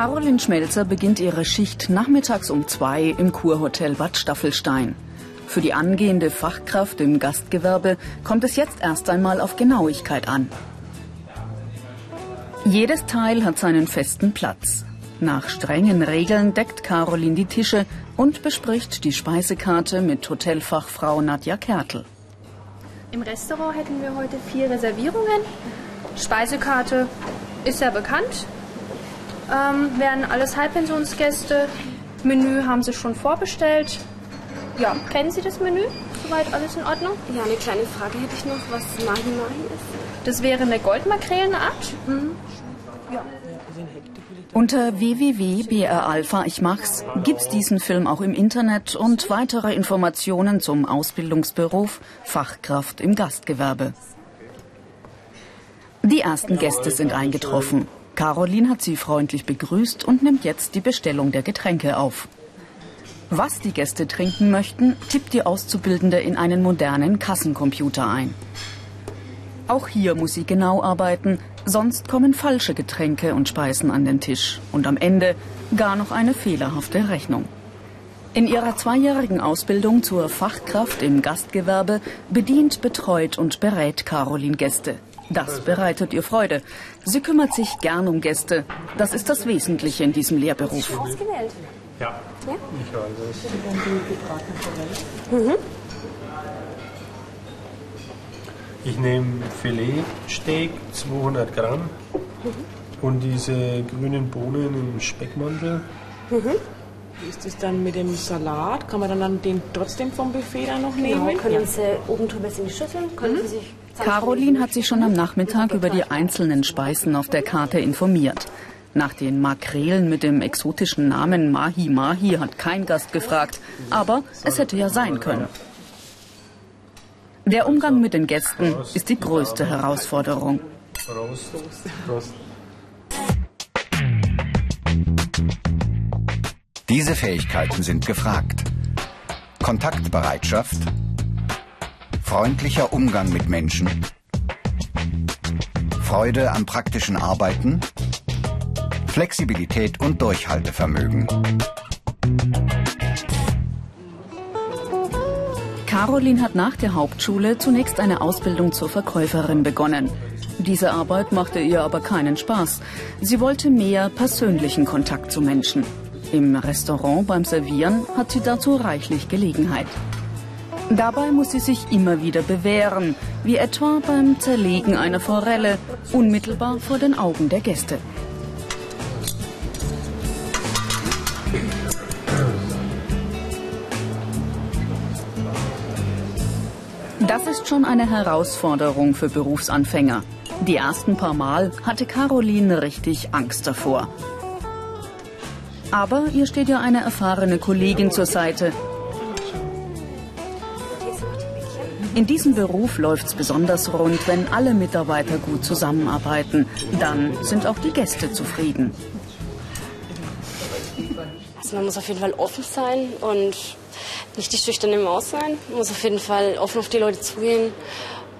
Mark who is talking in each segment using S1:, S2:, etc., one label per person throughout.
S1: Caroline Schmelzer beginnt ihre Schicht nachmittags um zwei im Kurhotel Bad Staffelstein. Für die angehende Fachkraft im Gastgewerbe kommt es jetzt erst einmal auf Genauigkeit an. Jedes Teil hat seinen festen Platz. Nach strengen Regeln deckt Caroline die Tische und bespricht die Speisekarte mit Hotelfachfrau Nadja Kertel.
S2: Im Restaurant hätten wir heute vier Reservierungen. Speisekarte ist ja bekannt. Ähm, wären alles Halbpensionsgäste. Menü haben sie schon vorbestellt. Ja, kennen Sie das Menü? Soweit alles in Ordnung?
S3: Ja, eine kleine Frage hätte ich noch, was Mahi Mahi ist.
S2: Das wäre eine Goldmakrelenart. Mhm.
S1: Ja. Unter www.bralpha ich mach's gibt's diesen Film auch im Internet und weitere Informationen zum Ausbildungsberuf Fachkraft im Gastgewerbe. Die ersten Gäste sind eingetroffen. Caroline hat sie freundlich begrüßt und nimmt jetzt die Bestellung der Getränke auf. Was die Gäste trinken möchten, tippt die Auszubildende in einen modernen Kassencomputer ein. Auch hier muss sie genau arbeiten, sonst kommen falsche Getränke und Speisen an den Tisch und am Ende gar noch eine fehlerhafte Rechnung. In ihrer zweijährigen Ausbildung zur Fachkraft im Gastgewerbe bedient, betreut und berät Caroline Gäste. Das bereitet ihr Freude. Sie kümmert sich gern um Gäste. Das ist das Wesentliche in diesem Lehrberuf.
S3: Ausgewählt?
S4: Ja, ja? ich
S3: weiß es. Mhm.
S4: Ich nehme Filetsteak, 200 Gramm. Mhm. Und diese grünen Bohnen im Speckmantel.
S5: Mhm. Wie ist es dann mit dem Salat? Kann man dann den trotzdem vom Buffet dann noch nehmen?
S3: Genau, können Sie oben drüber in die Schüssel, können mhm. Sie sich
S1: Caroline hat sich schon am Nachmittag über die einzelnen Speisen auf der Karte informiert. Nach den Makrelen mit dem exotischen Namen Mahi Mahi hat kein Gast gefragt, aber es hätte ja sein können. Der Umgang mit den Gästen ist die größte Herausforderung.
S6: Diese Fähigkeiten sind gefragt. Kontaktbereitschaft, freundlicher Umgang mit Menschen, Freude am praktischen Arbeiten, Flexibilität und Durchhaltevermögen.
S1: Caroline hat nach der Hauptschule zunächst eine Ausbildung zur Verkäuferin begonnen. Diese Arbeit machte ihr aber keinen Spaß. Sie wollte mehr persönlichen Kontakt zu Menschen. Im Restaurant beim Servieren hat sie dazu reichlich Gelegenheit. Dabei muss sie sich immer wieder bewähren, wie etwa beim Zerlegen einer Forelle, unmittelbar vor den Augen der Gäste. Das ist schon eine Herausforderung für Berufsanfänger. Die ersten paar Mal hatte Caroline richtig Angst davor. Aber ihr steht ja eine erfahrene Kollegin zur Seite, In diesem Beruf läuft es besonders rund, wenn alle Mitarbeiter gut zusammenarbeiten. Dann sind auch die Gäste zufrieden.
S3: Also man muss auf jeden Fall offen sein und nicht die schüchterne Maus sein. Man muss auf jeden Fall offen auf die Leute zugehen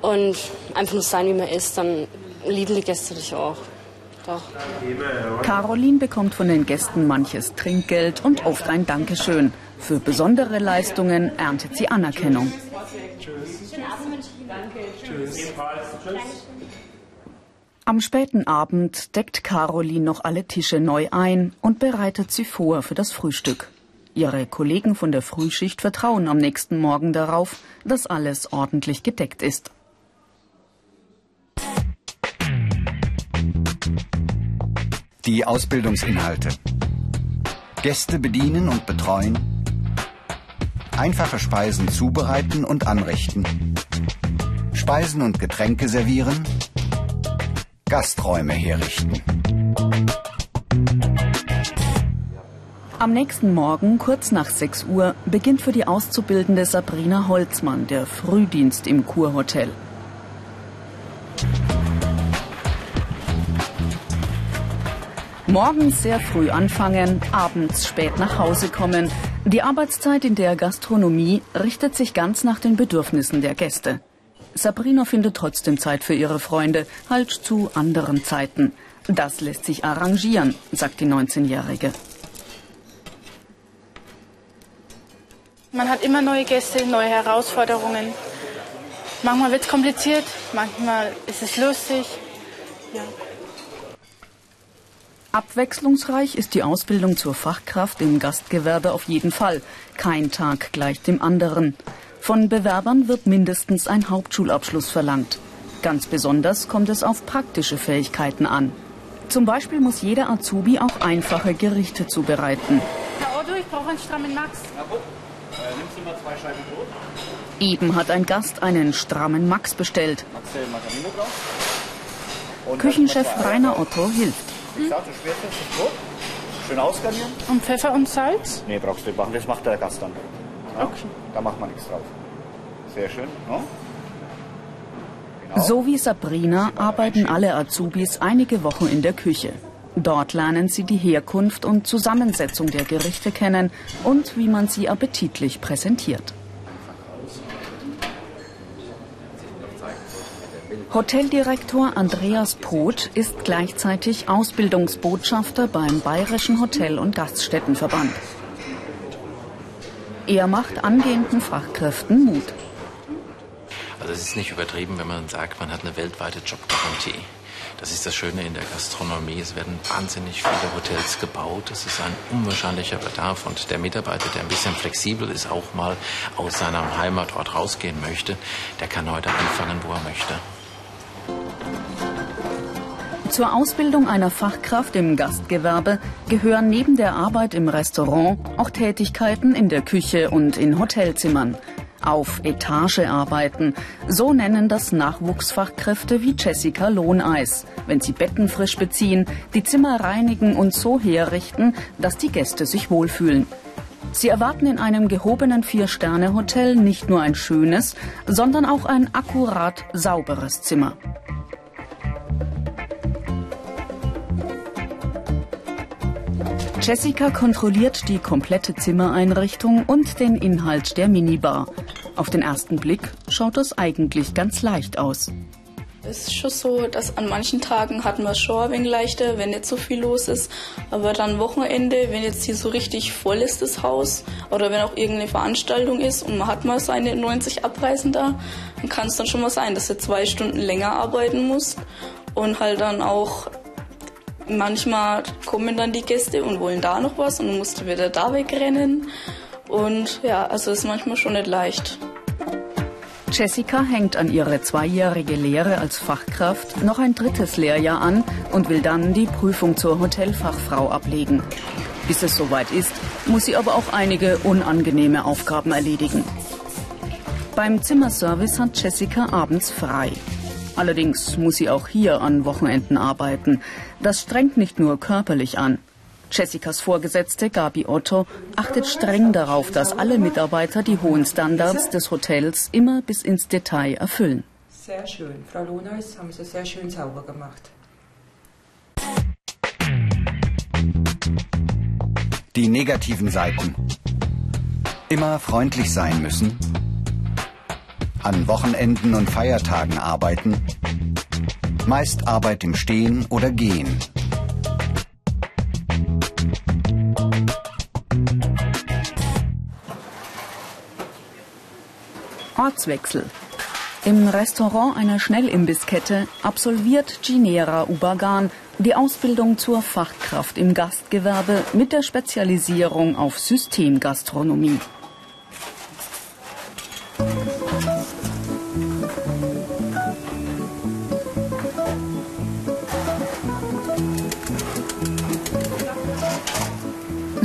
S3: und einfach nur sein, wie man ist. Dann lieben die Gäste dich auch. Doch.
S1: Caroline bekommt von den Gästen manches Trinkgeld und oft ein Dankeschön. Für besondere Leistungen erntet sie Anerkennung. Tschüss. Am späten Abend deckt Caroline noch alle Tische neu ein und bereitet sie vor für das Frühstück. Ihre Kollegen von der Frühschicht vertrauen am nächsten Morgen darauf, dass alles ordentlich gedeckt ist.
S6: Die Ausbildungsinhalte. Gäste bedienen und betreuen. Einfache Speisen zubereiten und anrichten. Speisen und Getränke servieren, Gasträume herrichten.
S1: Am nächsten Morgen, kurz nach 6 Uhr, beginnt für die Auszubildende Sabrina Holzmann der Frühdienst im Kurhotel. Morgens sehr früh anfangen, abends spät nach Hause kommen. Die Arbeitszeit in der Gastronomie richtet sich ganz nach den Bedürfnissen der Gäste. Sabrina findet trotzdem Zeit für ihre Freunde, halt zu anderen Zeiten. Das lässt sich arrangieren, sagt die 19-Jährige.
S7: Man hat immer neue Gäste, neue Herausforderungen. Manchmal wird es kompliziert, manchmal ist es lustig. Ja.
S1: Abwechslungsreich ist die Ausbildung zur Fachkraft im Gastgewerbe auf jeden Fall. Kein Tag gleich dem anderen. Von Bewerbern wird mindestens ein Hauptschulabschluss verlangt. Ganz besonders kommt es auf praktische Fähigkeiten an. Zum Beispiel muss jeder Azubi auch einfache Gerichte zubereiten.
S7: Herr Otto, ich brauche einen strammen Max.
S8: Äh, nimmst du mal zwei Scheiben Brot?
S1: Eben hat ein Gast einen strammen Max bestellt. Küchenchef Rainer. Otto hilft.
S8: Du schmierst jetzt das Brot. Schön ausgarnieren.
S7: Und Pfeffer und Salz?
S8: Nee, brauchst du nicht machen. Das macht der Gast dann. Ja,
S7: Okay.
S8: Da macht man nichts drauf. Sehr schön. No? Genau.
S1: So wie Sabrina arbeiten alle Azubis einige Wochen in der Küche. Dort lernen sie die Herkunft und Zusammensetzung der Gerichte kennen und wie man sie appetitlich präsentiert. Hoteldirektor Andreas Poth ist gleichzeitig Ausbildungsbotschafter beim Bayerischen Hotel- und Gaststättenverband. Er macht angehenden Fachkräften Mut.
S9: Also es ist nicht übertrieben, wenn man sagt, man hat eine weltweite Jobgarantie. Das ist das Schöne in der Gastronomie. Es werden wahnsinnig viele Hotels gebaut. Es ist ein unwahrscheinlicher Bedarf. Und der Mitarbeiter, der ein bisschen flexibel ist, auch mal aus seinem Heimatort rausgehen möchte, der kann heute anfangen, wo er möchte.
S1: Zur Ausbildung einer Fachkraft im Gastgewerbe gehören neben der Arbeit im Restaurant auch Tätigkeiten in der Küche und in Hotelzimmern. Auf Etage arbeiten, so nennen das Nachwuchsfachkräfte wie Jessica Lohneis, wenn sie Betten frisch beziehen, die Zimmer reinigen und so herrichten, dass die Gäste sich wohlfühlen. Sie erwarten in einem gehobenen Vier-Sterne-Hotel nicht nur ein schönes, sondern auch ein akkurat sauberes Zimmer. Jessica kontrolliert die komplette Zimmereinrichtung und den Inhalt der Minibar. Auf den ersten Blick schaut das eigentlich ganz leicht aus.
S10: Es ist schon so, dass an manchen Tagen hat man es schon ein wenig leichter, wenn nicht so viel los ist. Aber dann Wochenende, wenn jetzt hier so richtig voll ist, das Haus, oder wenn auch irgendeine Veranstaltung ist und man hat mal seine 90 Abreisen da, dann kann es dann schon mal sein, dass du zwei Stunden länger arbeiten musst. Und halt dann auch manchmal kommen dann die Gäste und wollen da noch was und musst wieder da wegrennen. Und ja, also ist manchmal schon nicht leicht.
S1: Jessica hängt an ihre zweijährige Lehre als Fachkraft noch ein drittes Lehrjahr an und will dann die Prüfung zur Hotelfachfrau ablegen. Bis es soweit ist, muss sie aber auch einige unangenehme Aufgaben erledigen. Beim Zimmerservice hat Jessica abends frei. Allerdings muss sie auch hier an Wochenenden arbeiten. Das strengt nicht nur körperlich an. Jessicas Vorgesetzte Gabi Otto achtet streng darauf, dass alle Mitarbeiter die hohen Standards des Hotels immer bis ins Detail erfüllen.
S11: Sehr schön. Frau Lohneis haben Sie sehr schön sauber gemacht.
S6: Die negativen Seiten. Immer freundlich sein müssen. An Wochenenden und Feiertagen arbeiten. Meist Arbeit im Stehen oder Gehen.
S1: Ortswechsel. Im Restaurant einer Schnellimbisskette absolviert Ginera Ubagan die Ausbildung zur Fachkraft im Gastgewerbe mit der Spezialisierung auf Systemgastronomie.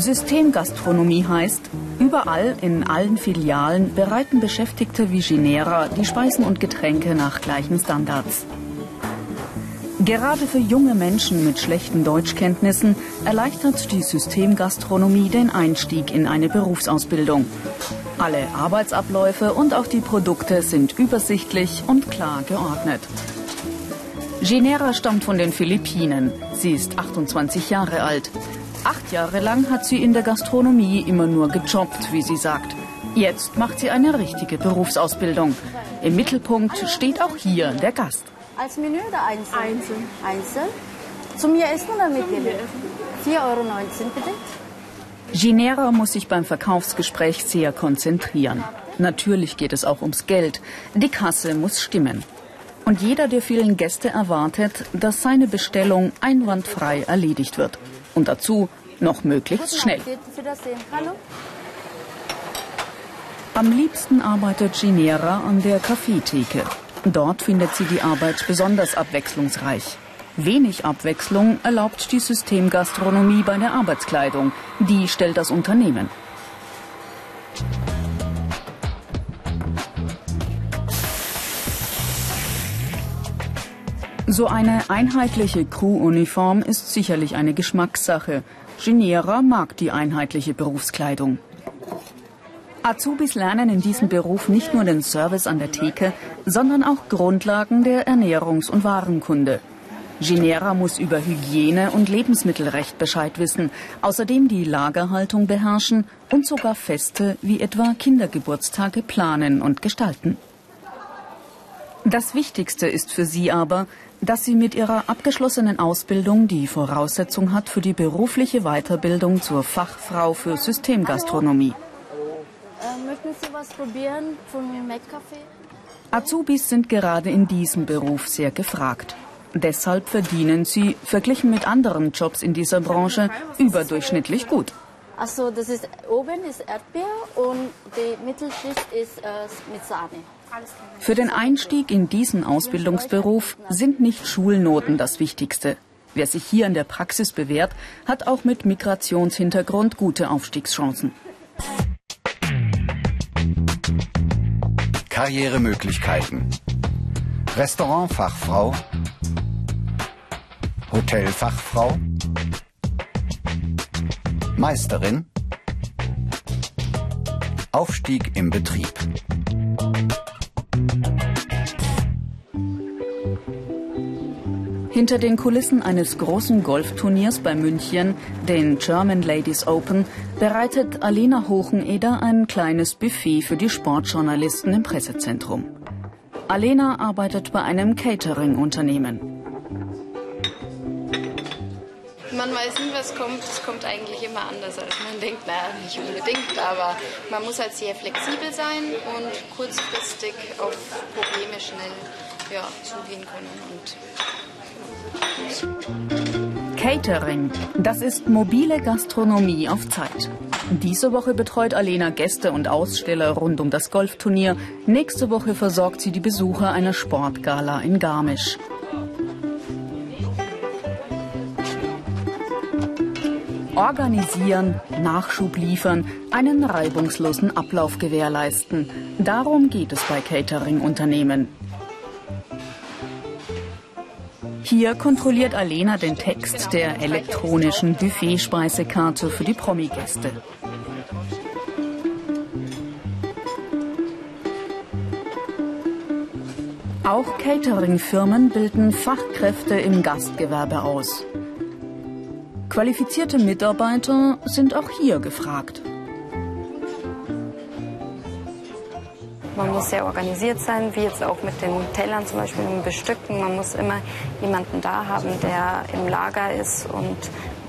S1: Systemgastronomie heißt, überall in allen Filialen bereiten Beschäftigte wie Ginera die Speisen und Getränke nach gleichen Standards. Gerade für junge Menschen mit schlechten Deutschkenntnissen erleichtert die Systemgastronomie den Einstieg in eine Berufsausbildung. Alle Arbeitsabläufe und auch die Produkte sind übersichtlich und klar geordnet. Ginera stammt von den Philippinen. Sie ist 28 Jahre alt. Acht Jahre lang hat sie in der Gastronomie immer nur gejobbt, wie sie sagt. Jetzt macht sie eine richtige Berufsausbildung. Im Mittelpunkt steht auch hier der Gast.
S12: Als Menü oder einzeln?
S7: Einzeln.
S12: Einzeln. Zu mir essen oder mit dir? 4,19 Euro bitte.
S1: Ginera muss sich beim Verkaufsgespräch sehr konzentrieren. Natürlich geht es auch ums Geld. Die Kasse muss stimmen. Und jeder der vielen Gäste erwartet, dass seine Bestellung einwandfrei erledigt wird. Und dazu noch möglichst schnell. Am liebsten arbeitet Ginera an der Kaffeetheke. Dort findet sie die Arbeit besonders abwechslungsreich. Wenig Abwechslung erlaubt die Systemgastronomie bei der Arbeitskleidung. Die stellt das Unternehmen. So eine einheitliche Crew-Uniform ist sicherlich eine Geschmackssache. Geniera mag die einheitliche Berufskleidung. Azubis lernen in diesem Beruf nicht nur den Service an der Theke, sondern auch Grundlagen der Ernährungs- und Warenkunde. Ginera muss über Hygiene und Lebensmittelrecht Bescheid wissen, außerdem die Lagerhaltung beherrschen und sogar Feste wie etwa Kindergeburtstage planen und gestalten. Das Wichtigste ist für sie aber, dass sie mit ihrer abgeschlossenen Ausbildung die Voraussetzung hat für die berufliche Weiterbildung zur Fachfrau für Systemgastronomie.
S12: Äh, möchten Sie was probieren von Mac-Café?
S1: Azubis sind gerade in diesem Beruf sehr gefragt. Deshalb verdienen sie, verglichen mit anderen Jobs in dieser Branche, überdurchschnittlich gut.
S12: Also das ist oben ist Erdbeer und die Mittelschicht ist äh, mit Sahne.
S1: Für den Einstieg in diesen Ausbildungsberuf sind nicht Schulnoten das Wichtigste. Wer sich hier in der Praxis bewährt, hat auch mit Migrationshintergrund gute Aufstiegschancen.
S6: Karrieremöglichkeiten. Restaurantfachfrau, Hotelfachfrau, Meisterin, Aufstieg im Betrieb.
S1: Hinter den Kulissen eines großen Golfturniers bei München, den German Ladies Open, bereitet Alena Hocheneder ein kleines Buffet für die Sportjournalisten im Pressezentrum. Alena arbeitet bei einem Catering-Unternehmen.
S13: Man weiß nie, was kommt. Es kommt eigentlich immer anders, als man denkt. Naja, nicht unbedingt, aber man muss halt sehr flexibel sein und kurzfristig auf Probleme schnell ja, zugehen können. Und
S1: Catering, das ist mobile Gastronomie auf Zeit. Diese Woche betreut Alena Gäste und Aussteller rund um das Golfturnier. Nächste Woche versorgt sie die Besucher einer Sportgala in Garmisch. Organisieren, Nachschub liefern, einen reibungslosen Ablauf gewährleisten. Darum geht es bei Catering-Unternehmen. Hier kontrolliert Alena den Text der elektronischen Buffet-Speisekarte für die Promi-Gäste. Auch Catering-Firmen bilden Fachkräfte im Gastgewerbe aus. Qualifizierte Mitarbeiter sind auch hier gefragt.
S14: Man muss sehr organisiert sein, wie jetzt auch mit den Tellern zum Beispiel im Bestücken. Man muss immer jemanden da haben, der im Lager ist und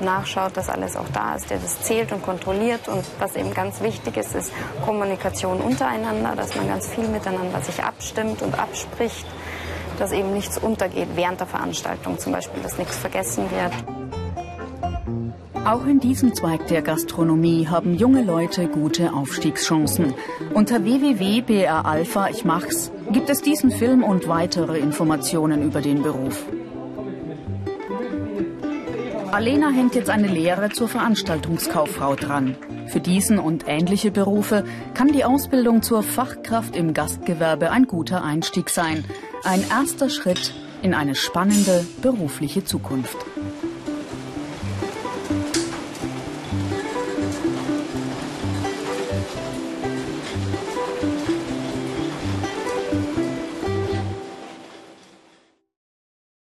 S14: nachschaut, dass alles auch da ist, der das zählt und kontrolliert. Und was eben ganz wichtig ist, ist Kommunikation untereinander, dass man ganz viel miteinander sich abstimmt und abspricht, dass eben nichts untergeht während der Veranstaltung zum Beispiel, dass nichts vergessen wird.
S1: Auch in diesem Zweig der Gastronomie haben junge Leute gute Aufstiegschancen. Unter www.bralpha ich mach's gibt es diesen Film und weitere Informationen über den Beruf. Alena hängt jetzt eine Lehre zur Veranstaltungskauffrau dran. Für diesen und ähnliche Berufe kann die Ausbildung zur Fachkraft im Gastgewerbe ein guter Einstieg sein. Ein erster Schritt in eine spannende berufliche Zukunft.